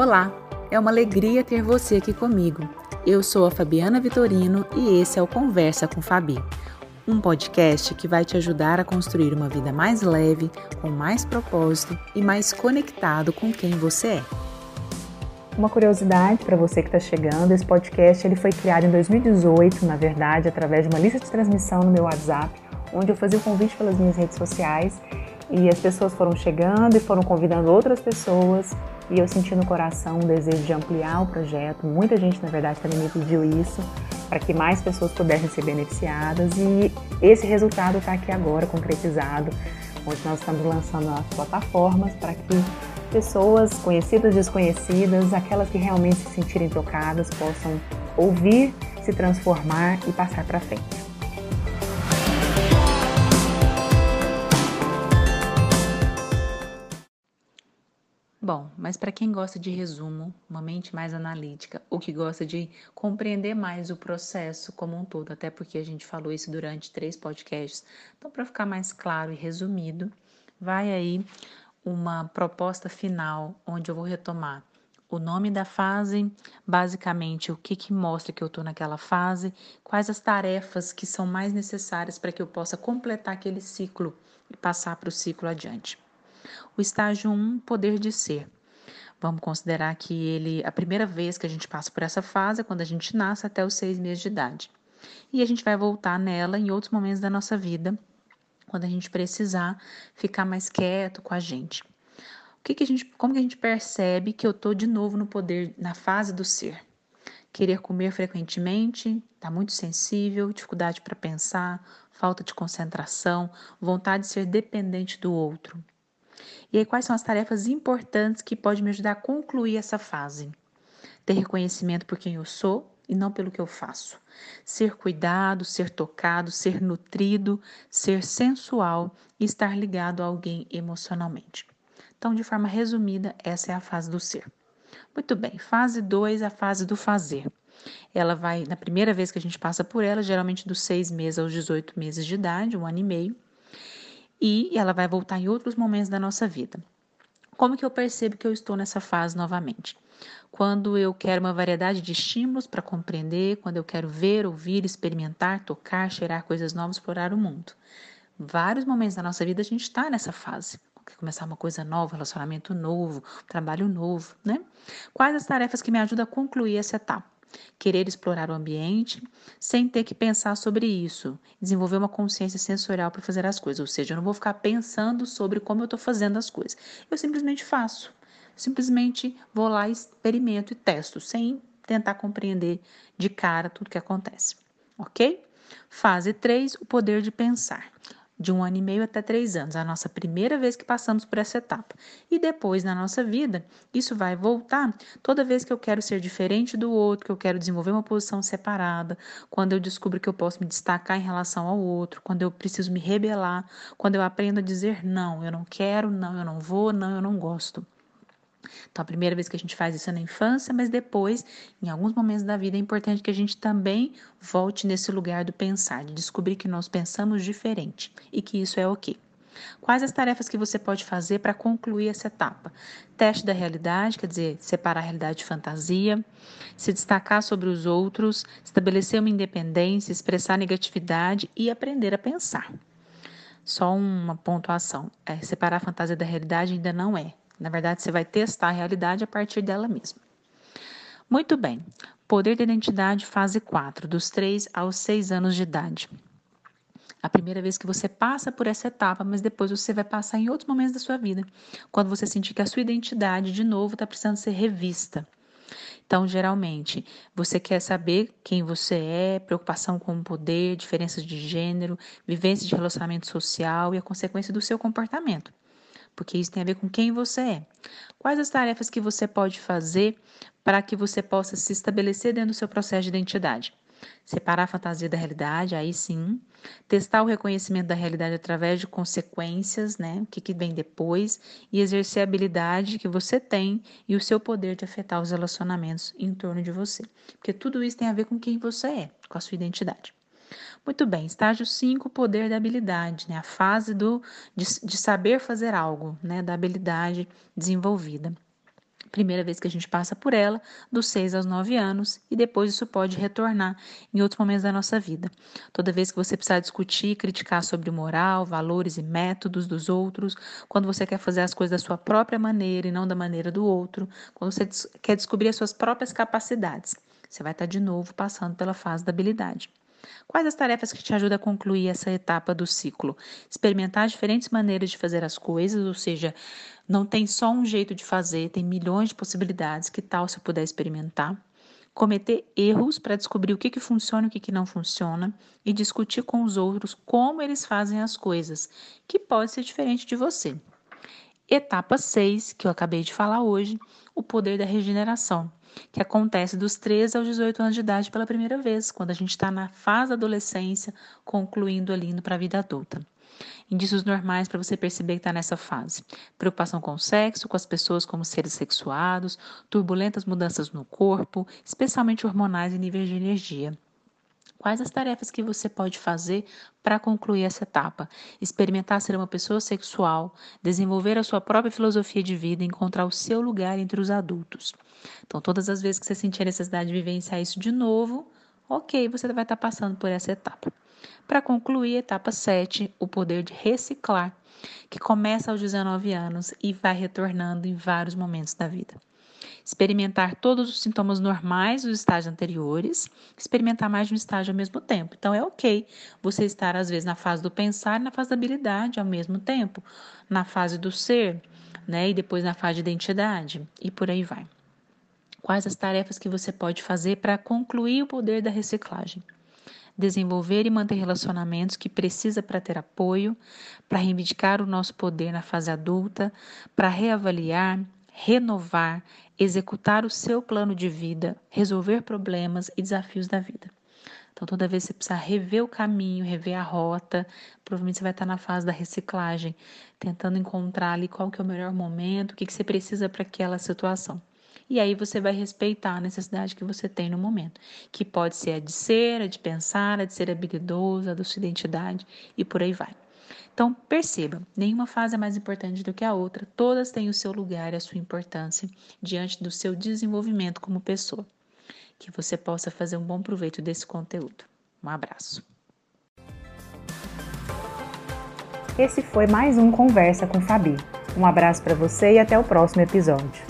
Olá, é uma alegria ter você aqui comigo. Eu sou a Fabiana Vitorino e esse é o Conversa com Fabi, um podcast que vai te ajudar a construir uma vida mais leve, com mais propósito e mais conectado com quem você é. Uma curiosidade para você que está chegando, esse podcast ele foi criado em 2018, na verdade, através de uma lista de transmissão no meu WhatsApp, onde eu fazia o convite pelas minhas redes sociais e as pessoas foram chegando e foram convidando outras pessoas e eu senti no coração um desejo de ampliar o projeto. Muita gente, na verdade, também me pediu isso para que mais pessoas pudessem ser beneficiadas e esse resultado está aqui agora concretizado, onde nós estamos lançando as plataformas para que pessoas conhecidas, desconhecidas, aquelas que realmente se sentirem tocadas, possam ouvir, se transformar e passar para frente. Bom, mas para quem gosta de resumo, uma mente mais analítica, ou que gosta de compreender mais o processo como um todo, até porque a gente falou isso durante três podcasts, então para ficar mais claro e resumido, vai aí uma proposta final onde eu vou retomar o nome da fase, basicamente o que, que mostra que eu estou naquela fase, quais as tarefas que são mais necessárias para que eu possa completar aquele ciclo e passar para o ciclo adiante. O estágio 1, poder de ser. Vamos considerar que ele, a primeira vez que a gente passa por essa fase é quando a gente nasce até os seis meses de idade. E a gente vai voltar nela em outros momentos da nossa vida, quando a gente precisar ficar mais quieto com a gente. O que, que a gente, como que a gente percebe que eu estou de novo no poder, na fase do ser? Querer comer frequentemente, está muito sensível, dificuldade para pensar, falta de concentração, vontade de ser dependente do outro. E aí, quais são as tarefas importantes que podem me ajudar a concluir essa fase? Ter reconhecimento por quem eu sou e não pelo que eu faço. Ser cuidado, ser tocado, ser nutrido, ser sensual e estar ligado a alguém emocionalmente. Então, de forma resumida, essa é a fase do ser. Muito bem, fase 2, a fase do fazer. Ela vai, na primeira vez que a gente passa por ela, geralmente dos 6 meses aos 18 meses de idade, um ano e meio e ela vai voltar em outros momentos da nossa vida. Como que eu percebo que eu estou nessa fase novamente? Quando eu quero uma variedade de estímulos para compreender, quando eu quero ver, ouvir, experimentar, tocar, cheirar coisas novas, explorar o mundo. Vários momentos da nossa vida a gente está nessa fase. Quer começar uma coisa nova, relacionamento novo, trabalho novo, né? Quais as tarefas que me ajudam a concluir essa etapa? Querer explorar o ambiente sem ter que pensar sobre isso, desenvolver uma consciência sensorial para fazer as coisas. Ou seja, eu não vou ficar pensando sobre como eu estou fazendo as coisas. Eu simplesmente faço. Simplesmente vou lá, experimento e testo, sem tentar compreender de cara tudo que acontece. Ok? Fase 3, o poder de pensar de um ano e meio até três anos, a nossa primeira vez que passamos por essa etapa. E depois, na nossa vida, isso vai voltar toda vez que eu quero ser diferente do outro, que eu quero desenvolver uma posição separada, quando eu descubro que eu posso me destacar em relação ao outro, quando eu preciso me rebelar, quando eu aprendo a dizer não, eu não quero, não, eu não vou, não, eu não gosto. Então, a primeira vez que a gente faz isso é na infância, mas depois, em alguns momentos da vida, é importante que a gente também volte nesse lugar do pensar, de descobrir que nós pensamos diferente e que isso é ok. Quais as tarefas que você pode fazer para concluir essa etapa? Teste da realidade, quer dizer, separar a realidade de fantasia, se destacar sobre os outros, estabelecer uma independência, expressar negatividade e aprender a pensar. Só uma pontuação: é, separar a fantasia da realidade ainda não é. Na verdade, você vai testar a realidade a partir dela mesma. Muito bem. Poder da identidade, fase 4, dos 3 aos 6 anos de idade. A primeira vez que você passa por essa etapa, mas depois você vai passar em outros momentos da sua vida, quando você sentir que a sua identidade, de novo, está precisando ser revista. Então, geralmente, você quer saber quem você é, preocupação com o poder, diferenças de gênero, vivência de relacionamento social e a consequência do seu comportamento porque isso tem a ver com quem você é. Quais as tarefas que você pode fazer para que você possa se estabelecer dentro do seu processo de identidade? Separar a fantasia da realidade, aí sim. Testar o reconhecimento da realidade através de consequências, né? O que, que vem depois. E exercer a habilidade que você tem e o seu poder de afetar os relacionamentos em torno de você. Porque tudo isso tem a ver com quem você é, com a sua identidade. Muito bem, estágio 5, poder da habilidade, né? a fase do, de, de saber fazer algo, né? da habilidade desenvolvida. Primeira vez que a gente passa por ela, dos 6 aos 9 anos, e depois isso pode retornar em outros momentos da nossa vida. Toda vez que você precisar discutir, criticar sobre moral, valores e métodos dos outros, quando você quer fazer as coisas da sua própria maneira e não da maneira do outro, quando você quer descobrir as suas próprias capacidades, você vai estar de novo passando pela fase da habilidade. Quais as tarefas que te ajudam a concluir essa etapa do ciclo? Experimentar diferentes maneiras de fazer as coisas, ou seja, não tem só um jeito de fazer, tem milhões de possibilidades. Que tal se eu puder experimentar? Cometer erros para descobrir o que, que funciona e o que, que não funciona e discutir com os outros como eles fazem as coisas, que pode ser diferente de você. Etapa 6, que eu acabei de falar hoje, o poder da regeneração que acontece dos 13 aos 18 anos de idade pela primeira vez, quando a gente está na fase da adolescência, concluindo ali indo para a vida adulta. Indícios normais para você perceber que está nessa fase: preocupação com o sexo, com as pessoas como seres sexuados, turbulentas mudanças no corpo, especialmente hormonais e níveis de energia. Quais as tarefas que você pode fazer para concluir essa etapa? Experimentar ser uma pessoa sexual, desenvolver a sua própria filosofia de vida, encontrar o seu lugar entre os adultos. Então, todas as vezes que você sentir a necessidade de vivenciar isso de novo, ok, você vai estar passando por essa etapa. Para concluir, etapa 7, o poder de reciclar, que começa aos 19 anos e vai retornando em vários momentos da vida experimentar todos os sintomas normais dos estágios anteriores, experimentar mais de um estágio ao mesmo tempo. Então é ok você estar às vezes na fase do pensar e na fase da habilidade ao mesmo tempo, na fase do ser, né, e depois na fase de identidade e por aí vai. Quais as tarefas que você pode fazer para concluir o poder da reciclagem? desenvolver e manter relacionamentos que precisa para ter apoio, para reivindicar o nosso poder na fase adulta, para reavaliar, renovar, executar o seu plano de vida, resolver problemas e desafios da vida. Então, toda vez que você precisar rever o caminho, rever a rota, provavelmente você vai estar na fase da reciclagem, tentando encontrar ali qual que é o melhor momento, o que, que você precisa para aquela situação. E aí você vai respeitar a necessidade que você tem no momento, que pode ser a de ser, a de pensar, a de ser habilidoso, a da sua identidade e por aí vai. Então, perceba, nenhuma fase é mais importante do que a outra, todas têm o seu lugar e a sua importância diante do seu desenvolvimento como pessoa. Que você possa fazer um bom proveito desse conteúdo. Um abraço. Esse foi mais um Conversa com Fabi. Um abraço para você e até o próximo episódio.